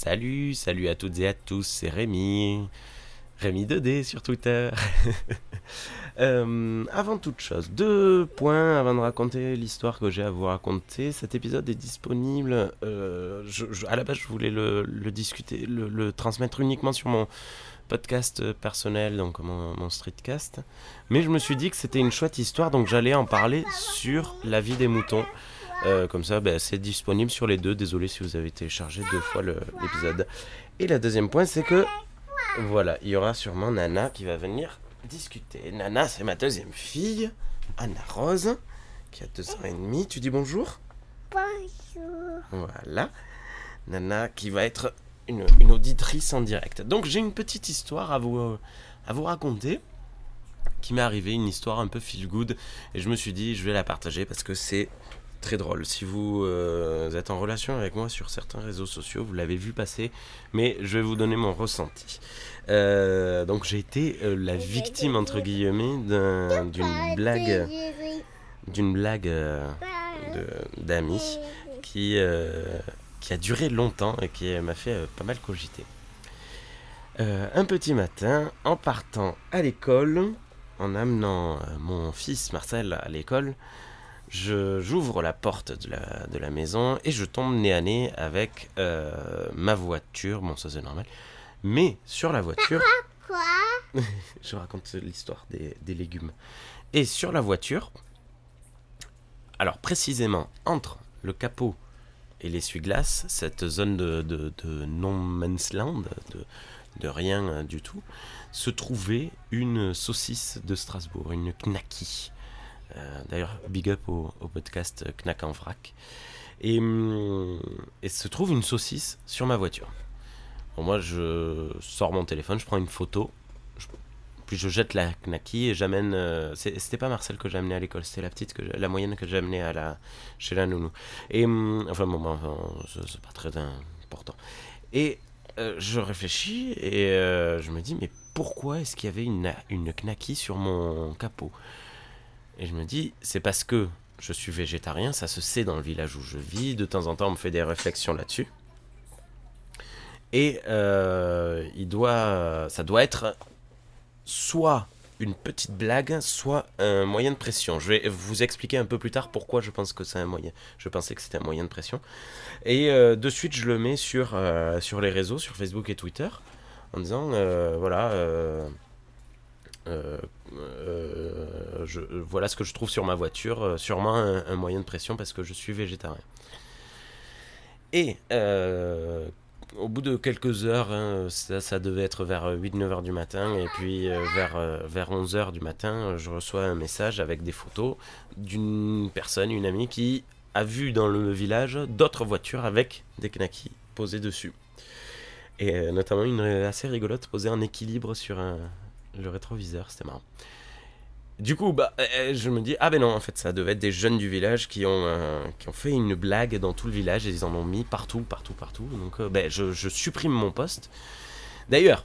Salut, salut à toutes et à tous, c'est Rémi. Rémi 2D sur Twitter. Euh, avant toute chose, deux points avant de raconter l'histoire que j'ai à vous raconter. Cet épisode est disponible. euh, à la base, je voulais le, discuter, le, transmettre uniquement sur mon podcast personnel, donc mon streetcast. Mais je me suis dit que c'était une chouette histoire, donc j'allais en parler sur la vie des moutons. Euh, comme ça, ben, c'est disponible sur les deux. Désolé si vous avez téléchargé deux fois l'épisode. Et le deuxième point, c'est que voilà, il y aura sûrement Nana qui va venir discuter. Nana, c'est ma deuxième fille, Anna Rose, qui a deux ans et demi. Tu dis bonjour Bonjour. Voilà. Nana qui va être une, une auditrice en direct. Donc j'ai une petite histoire à vous, euh, à vous raconter qui m'est arrivée, une histoire un peu feel good. Et je me suis dit, je vais la partager parce que c'est très drôle. Si vous euh, êtes en relation avec moi sur certains réseaux sociaux, vous l'avez vu passer, mais je vais vous donner mon ressenti. Euh, donc j'ai été euh, la victime, entre guillemets, d'un- d'une blague, d'une blague d'amis qui, qui a duré longtemps et qui m'a fait pas mal cogiter. Un petit matin, en partant à l'école, en amenant mon fils Marcel à l'école, j'ouvre la porte de la, de la maison et je tombe nez à nez avec euh, ma voiture. Bon, ça c'est normal. Mais sur la voiture, Quoi? Je raconte l'histoire des, des légumes. Et sur la voiture, alors précisément entre le capot et l'essuie-glace, cette zone de, de, de no man's land, de, de rien du tout, se trouvait une saucisse de Strasbourg, une knacky. Euh, D'ailleurs, big up au, podcast Knack en vrac. Et, hum, et se trouve une saucisse sur ma voiture. Bon, moi, je sors mon téléphone, je prends une photo, puis je jette la knacky et j'amène. euh, c'était pas Marcel que j'amenais à l'école, c'était la petite, j'ai- la moyenne que j'amenais à la, chez la nounou. Et hum, enfin, bon, c'est- pas très important. Et euh, je réfléchis et euh, je me dis, mais pourquoi est-ce qu'il y avait une, une knacky sur mon capot? Et je me dis, c'est parce que je suis végétarien, ça se sait dans le village où je vis, de temps en temps on me fait des réflexions là-dessus. Et euh, il doit, ça doit être soit une petite blague, soit un moyen de pression. Je vais vous expliquer un peu plus tard pourquoi je pense que c'est un moyen. Je pensais que c'était un moyen de pression. Et euh, de suite, je le mets sur, euh, sur les réseaux, sur Facebook et Twitter, en disant voilà. Euh, euh, voilà ce que je trouve sur ma voiture, euh, sûrement un, moyen de pression parce que je suis végétarien. Et au bout de quelques heures, hein, ça, devait être vers 8-9 heures du matin, et puis vers, euh, vers 11 heures du matin, je reçois un message avec des photos d'une personne, une amie, qui a vu dans le village d'autres voitures avec des knackis posés dessus. Et notamment une assez rigolote posée en équilibre sur un- le rétroviseur, c'était marrant. Du coup, bah, euh, je me dis, ah ben non, en fait, ça devait être des jeunes du village qui ont, euh, qui ont fait une blague dans tout le village et ils en ont mis partout, partout, partout. Donc, euh, ben, je, supprime mon post. D'ailleurs,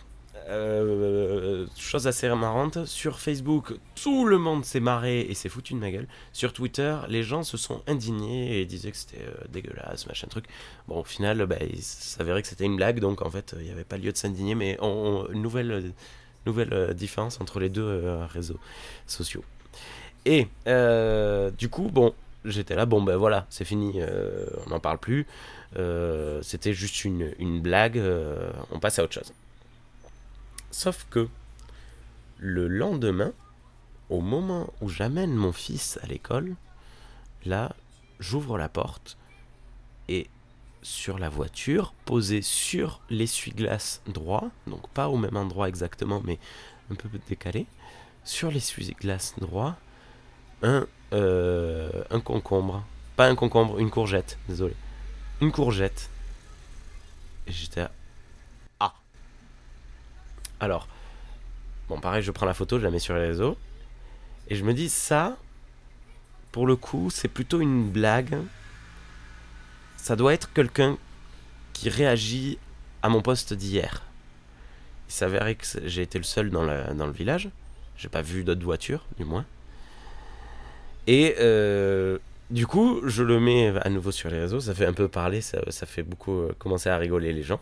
euh, chose assez marrante, sur Facebook, tout le monde s'est marré et s'est foutu de ma gueule. Sur Twitter, les gens se sont indignés et disaient que c'était dégueulasse, machin truc. Bon, au final, bah, il s'avérait que c'était une blague, donc en fait, il n'y avait pas lieu de s'indigner, mais on, nouvelle, nouvelle euh, différence entre les deux euh, réseaux sociaux. Et euh, du coup, bon, j'étais là, bon ben voilà, c'est fini, on n'en parle plus. C'était juste une, blague, on passe à autre chose. Sauf que le lendemain, au moment où j'amène mon fils à l'école, là, j'ouvre la porte et sur la voiture, posée sur l'essuie-glace droit, donc pas au même endroit exactement, mais un peu décalé, sur l'essuie-glace droit, un, euh, un concombre. Pas un concombre, une courgette, désolé. Une courgette. Et j'étais à... Ah. Alors, bon, pareil, je prends la photo, je la mets sur les réseaux. Et je me dis, ça, pour le coup, c'est plutôt une blague. Ça doit être quelqu'un qui réagit à mon poste d'hier. Il s'avérait que j'ai été le seul dans, le village. J'ai pas vu d'autres voitures, du moins. Et euh, du coup, je le mets à nouveau sur les réseaux. Ça fait un peu parler, ça, ça fait beaucoup euh, commencer à rigoler les gens.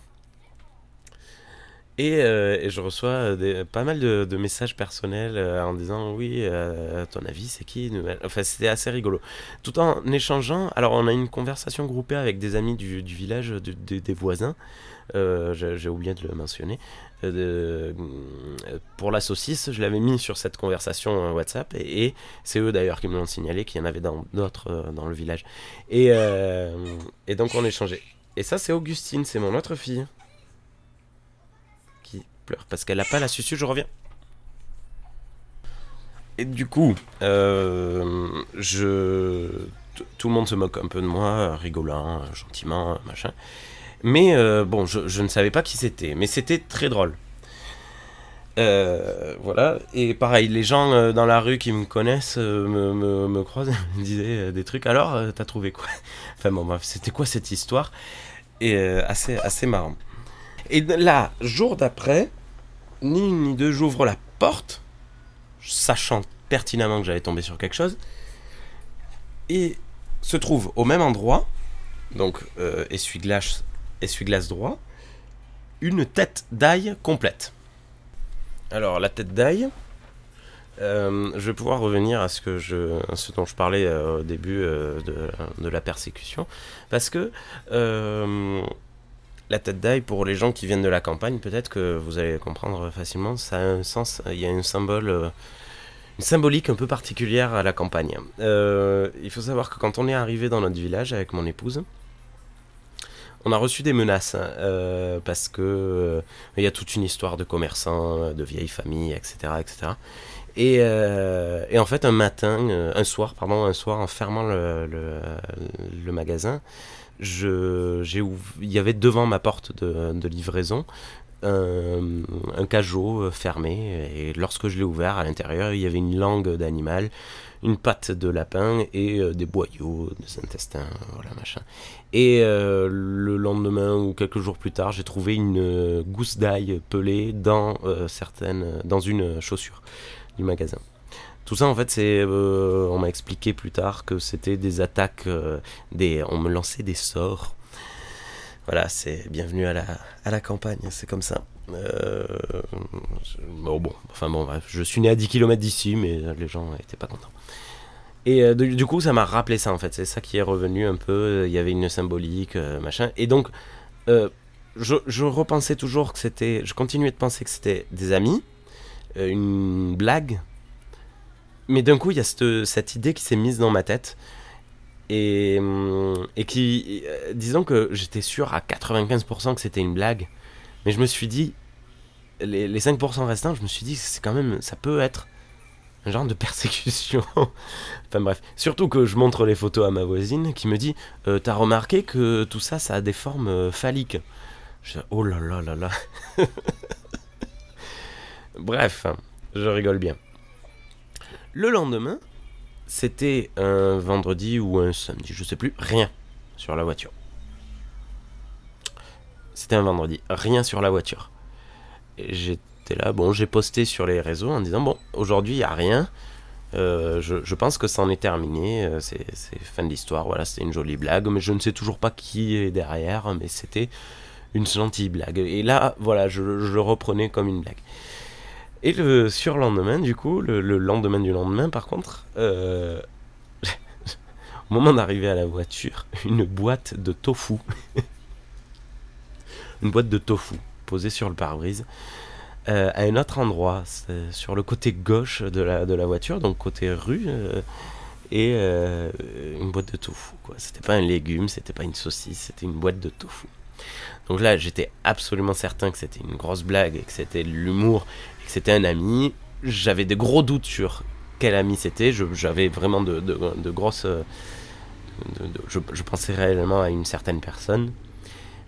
Et, euh, et je reçois des, pas mal de, messages personnels euh, en disant oui, euh, ton avis, c'est qui Enfin, c'était assez rigolo. Tout en échangeant, alors on a une conversation groupée avec des amis du, village, de- de- des voisins. Euh, J'ai oublié de le mentionner. Euh, euh, pour la saucisse, je l'avais mis sur cette conversation euh, WhatsApp et, c'est eux d'ailleurs qui me l'ont signalé qu'il y en avait d'autres euh, dans le village. Et, euh, donc on échangeait. Et ça, c'est Augustine, c'est mon autre fille pleure parce qu'elle n'a pas la susu, je reviens. Et du coup, euh, je... tout le monde se moque un peu de moi, rigolant, gentiment, machin. Mais euh, bon, je, je ne savais pas qui c'était, mais c'était très drôle. Euh, voilà, et pareil, les gens dans la rue qui me connaissent me, me, me croisent me disaient des trucs. Alors, t'as trouvé quoi? Enfin bon, bref, c'était quoi cette histoire? Et assez, assez marrant. Et là, jour d'après, ni une ni deux, j'ouvre la porte, sachant pertinemment que j'allais tomber sur quelque chose, et se trouve au même endroit, donc euh, essuie-glace essuie-glace droit, une tête d'ail complète. Alors la tête d'ail, euh, je vais pouvoir revenir à ce, que je, à ce dont je parlais euh, au début de, la persécution, parce que la tête d'ail, pour les gens qui viennent de la campagne, peut-être que vous allez comprendre facilement, ça a un sens, il y a un symbole, euh, une symbolique un peu particulière à la campagne. Euh, il faut savoir que quand on est arrivé dans notre village avec mon épouse, on a reçu des menaces euh, parce que il y a toute une histoire de commerçants, de vieilles familles, etc., etc. Et, euh, et en fait, un matin, euh, un soir, pardon, un soir, en fermant le, magasin, je, j'ai il y avait devant ma porte de, livraison un, un cajot euh, fermé. Et lorsque je l'ai ouvert, à l'intérieur, il y avait une langue d'animal, une patte de lapin et des boyaux, des intestins, voilà, machin. Et le lendemain ou quelques jours plus tard, j'ai trouvé une gousse d'ail pelée dans, certaines, dans une chaussure du magasin. Tout ça, en fait, c'est. euh, on m'a expliqué plus tard que c'était des attaques. euh, des, on me lançait des sorts. Voilà, c'est bienvenue à la, à la campagne, c'est comme ça. Euh, bon, enfin bon, bref, je suis né à 10 km d'ici, mais les gens étaient pas contents. Et du, coup, ça m'a rappelé ça en fait, c'est ça qui est revenu un peu. Il y avait une symbolique, machin. Et donc, je, je repensais toujours que c'était. Je continuais de penser que c'était des amis, une blague. Mais d'un coup, il y a cette, cette idée qui s'est mise dans ma tête. Et, hum, et qui. euh, disons que j'étais sûr à 95% que c'était une blague. Mais je me suis dit. Les, les 5% restants, je me suis dit, c'est quand même. Ça peut être un genre de persécution. enfin bref. Surtout que je montre les photos à ma voisine qui me dit euh, T'as remarqué que tout ça, ça a des formes euh, phalliques Je dis, Oh là là là là. bref, je rigole bien. Le lendemain, c'était un vendredi ou un samedi, je sais plus, rien sur la voiture. C'était un vendredi, rien sur la voiture. J'étais là, bon, j'ai posté sur les réseaux en disant bon, aujourd'hui il y a rien. Euh, je, pense que c'en est terminé, euh, c'est c'est fin de l'histoire. Voilà, c'était une jolie blague, mais je ne sais toujours pas qui est derrière, mais c'était une gentille blague. Et là, voilà, je, je le reprenais comme une blague. Et le surlendemain, du coup, le, le lendemain du lendemain, par contre, euh, au moment d'arriver à la voiture, une boîte de tofu. une boîte de tofu posée sur le pare-brise. euh, à un autre endroit, sur le côté gauche de la, de la voiture, donc côté rue, euh, et une boîte de tofu. C'était pas un légume, c'était pas une saucisse, c'était une boîte de tofu. Donc là, j'étais absolument certain que c'était une grosse blague, et que c'était de l'humour, c'était un ami. J'avais de gros doutes sur quel ami c'était. J'avais vraiment de, grosses. euh, je, pensais réellement à une certaine personne.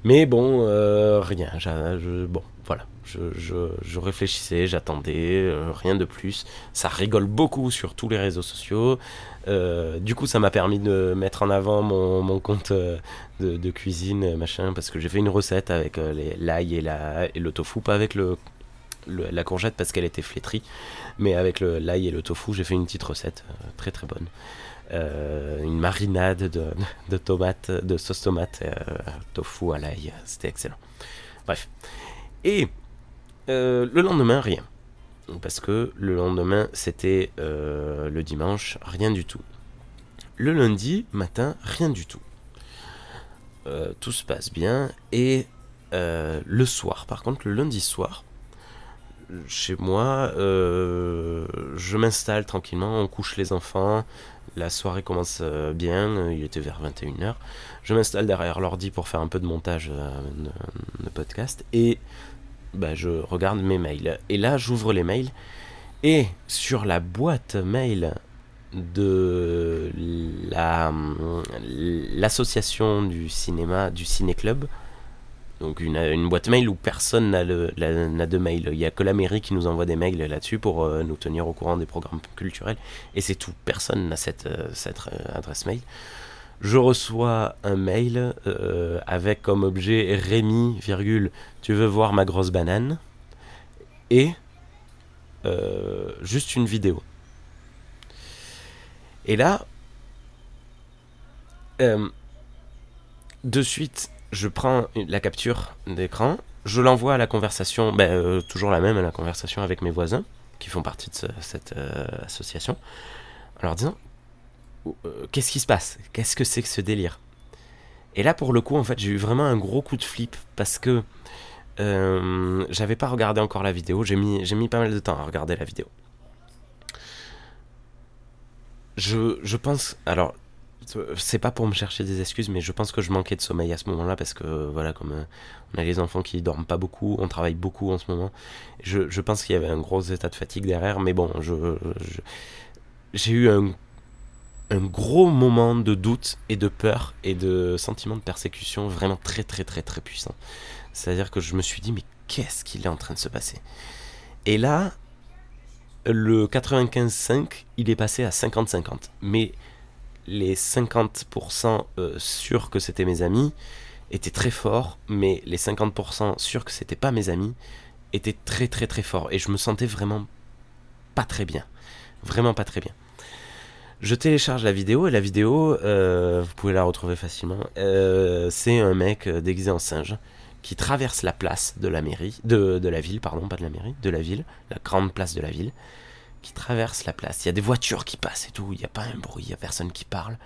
Mais bon, euh, rien. je- bon, voilà. Je, réfléchissais, j'attendais, euh, rien de plus. Ça rigole beaucoup sur tous les réseaux sociaux. Du coup, ça m'a permis de mettre en avant mon, compte de, cuisine, machin, parce que j'ai fait une recette avec l'ail et, et le tofu, pas avec le, la courgette parce qu'elle était flétrie, mais avec l'ail et le tofu, j'ai fait une petite recette euh, très très bonne. Euh, une marinade de, de tomates, de sauce tomate, euh, tofu à l'ail, c'était excellent. Bref. Et le lendemain, rien. Parce que le lendemain, c'était le dimanche, rien du tout. Le lundi matin, rien du tout. Tout se passe bien. Et le soir, par contre, le lundi soir, chez moi, je m'installe tranquillement, on couche les enfants, la soirée commence euh, bien, il était vers 21h. Je m'installe derrière l'ordi pour faire un peu de montage euh, de, podcast et bah, je regarde mes mails. Et là, j'ouvre les mails et sur la boîte mail de l'association du cinéma, du ciné-club, donc une, boîte mail où personne n'a de mail. Il n'y a que la mairie qui nous envoie des mails là-dessus pour euh, nous tenir au courant des programmes culturels. Et c'est tout. Personne n'a cette, euh, cette euh, adresse mail. Je reçois un mail avec comme objet Rémi, virgule, tu veux voir ma grosse banane? Et juste une vidéo. Et là, de suite, je prends la capture d'écran, je l'envoie à la conversation, ben, euh, toujours la même, à la conversation avec mes voisins, qui font partie de cette euh, association, en leur disant euh, Qu'est-ce qui se passe? Qu'est-ce que c'est que ce délire? Et là, pour le coup, en fait, j'ai eu vraiment un gros coup de flip parce que j'avais pas regardé encore la vidéo, j'ai mis, mis pas mal de temps à regarder la vidéo. Je, je pense. Alors, c'est pas pour me chercher des excuses, mais je pense que je manquais de sommeil à ce moment-là parce que voilà, comme euh, on a les enfants qui dorment pas beaucoup, on travaille beaucoup en ce moment. Je, je pense qu'il y avait un gros état de fatigue derrière, mais bon, je, j'ai eu un, un gros moment de doute et de peur et de sentiment de persécution vraiment très très très très puissant. C'est-à-dire que je me suis dit, mais qu'est-ce qu'il est en train de se passer? Et là, le 95-5, il est passé à 50-50. Mais les 50% euh, sûrs que c'était mes amis étaient très forts, mais les 50% sûrs que c'était pas mes amis étaient très très très forts. Et je me sentais vraiment pas très bien. Vraiment pas très bien. Je télécharge la vidéo et la vidéo, euh, vous pouvez la retrouver facilement. Euh, c'est un mec déguisé en singe qui traverse la place de la mairie, de, de la ville, pardon, pas de la mairie, de la ville, la grande place de la ville qui traverse la place. Il y a des voitures qui passent et tout. Il n'y a pas un bruit, il n'y a personne qui parle.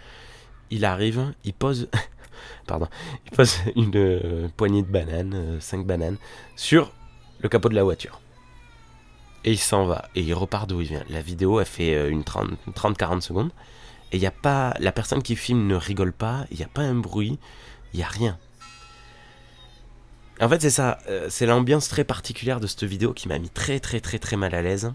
Il arrive, il pose, pardon, il pose une euh, poignée de bananes, euh, cinq bananes, sur le capot de la voiture. Et il s'en va. Et il repart d'où il vient. La vidéo, elle fait euh, une 30-40 secondes. Et il y a pas. La personne qui filme ne rigole pas. Il n'y a pas un bruit. Il n'y a rien. En fait, c'est ça. c'est l'ambiance très particulière de cette vidéo qui m'a mis très, très, très, très mal à l'aise.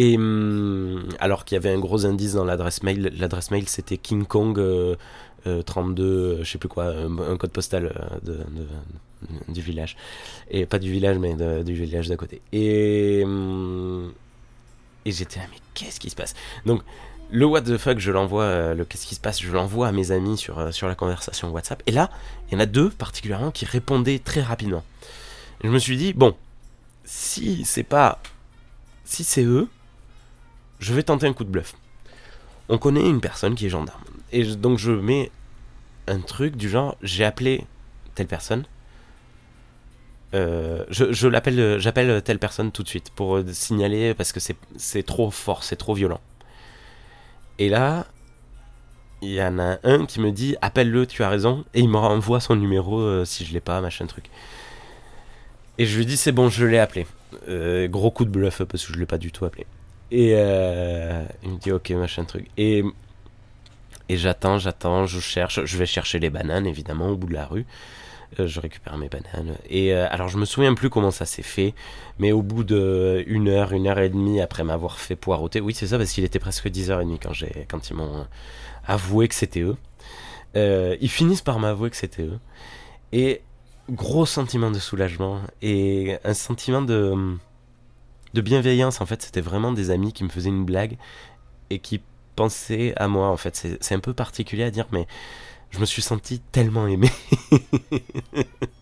Et hum, alors qu'il y avait un gros indice dans l'adresse mail, l'adresse mail c'était King Kong 32, euh, euh, je sais plus quoi, un, code postal euh, du village. Et pas du village, mais du village d'à côté. Et, hum, et j'étais là, mais qu'est-ce qui se passe? Donc, le what the fuck, je l'envoie, le qu'est-ce qui se passe, je l'envoie à mes amis sur, sur la conversation WhatsApp. Et là, il y en a deux particulièrement qui répondaient très rapidement. je me suis dit, bon, si c'est pas. Si c'est eux, je vais tenter un coup de bluff. On connaît une personne qui est gendarme. Et donc je mets un truc du genre, j'ai appelé telle personne. Euh, je, l'appelle, j'appelle telle personne tout de suite pour signaler parce que c'est trop fort, c'est trop violent. Et là, il y en a un qui me dit appelle-le, tu as raison, et il me renvoie son numéro euh, si je l'ai pas, machin truc. Et je lui dis c'est bon, je l'ai appelé. Euh, gros coup de bluff parce que je l'ai pas du tout appelé. Et euh, il me dit ok machin truc. Et, et j'attends, j'attends, je cherche, je vais chercher les bananes évidemment au bout de la rue. Euh, je récupère mes bananes. Et euh, alors je me souviens plus comment ça s'est fait, mais au bout de une heure, une heure et demie après m'avoir fait poireauter, oui c'est ça parce qu'il était presque 10h30 quand, j'ai, quand ils m'ont avoué que c'était eux. ils finissent par m'avouer que c'était eux. Et gros sentiment de soulagement et un sentiment de de bienveillance. En fait, c'était vraiment des amis qui me faisaient une blague et qui pensaient à moi. En fait, c'est un peu particulier à dire, mais je me suis senti tellement aimé.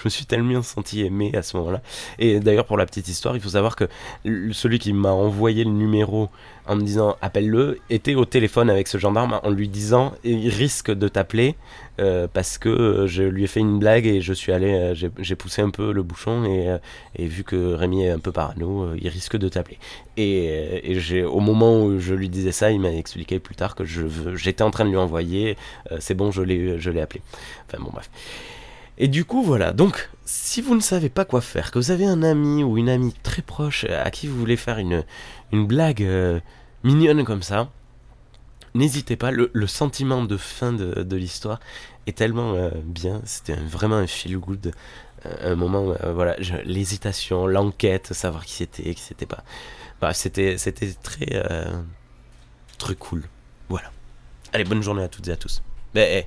je me suis tellement senti aimé à ce moment-là. Et d'ailleurs, pour la petite histoire, il faut savoir que celui qui m'a envoyé le numéro en me disant appelle-le était au téléphone avec ce gendarme en lui disant il risque de t'appeler euh, parce que je lui ai fait une blague et je suis allé, euh, j'ai poussé un peu le bouchon et, euh, et, vu que Rémi est un peu parano, il risque de t'appeler. Et, et au moment où je lui disais ça, il m'a expliqué plus tard que j'étais en train de lui envoyer, c'est bon, je l'ai appelé. Enfin bon, bref. Et du coup, voilà. Donc, si vous ne savez pas quoi faire, que vous avez un ami ou une amie très proche à qui vous voulez faire une, une blague euh, mignonne comme ça, n'hésitez pas. Le, sentiment de fin de, l'histoire est tellement euh, bien. C'était vraiment un feel good. Euh, un moment, voilà, l'hésitation, l'enquête, savoir qui c'était, qui c'était pas. Bah, c'était, c'était très, très cool. Voilà. Allez, bonne journée à toutes et à tous. Ben,